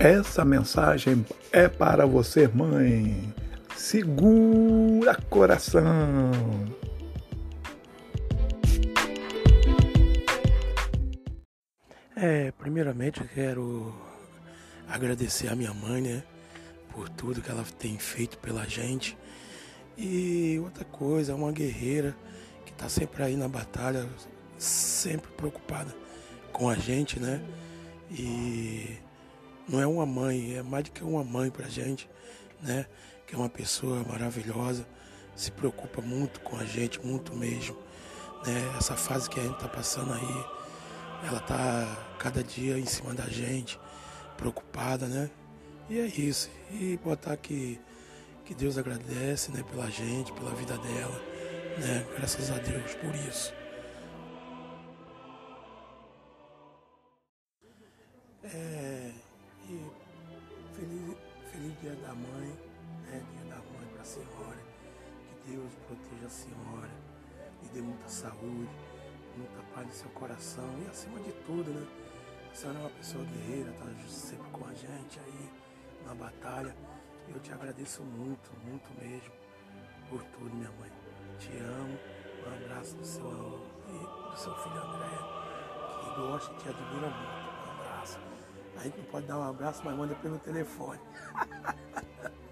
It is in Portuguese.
Essa mensagem é para você, mãe. Segura coração. É, primeiramente eu quero agradecer a minha mãe, né, por tudo que ela tem feito pela gente. E outra coisa, é uma guerreira que está sempre aí na batalha, sempre preocupada com a gente, né? E não é uma mãe, é mais do que uma mãe pra gente, né? Que é uma pessoa maravilhosa, se preocupa muito com a gente, muito mesmo. Né? Essa fase que a gente tá passando aí, ela tá cada dia em cima da gente, preocupada, né? E é isso. E botar que, que Deus agradece né, pela gente, pela vida dela, né? Graças a Deus por isso. É, e feliz, feliz dia da mãe, né? Dia da mãe para a senhora. Que Deus proteja a senhora, e dê muita saúde, muita paz no seu coração e acima de tudo, né? A senhora é uma pessoa guerreira, tá sempre com a gente aí na batalha. Eu te agradeço muito, muito mesmo por tudo, minha mãe. Te amo. Um abraço do seu, do seu filho André, que gosta e te admira muito. A gente não pode dar um abraço, mas manda pelo telefone.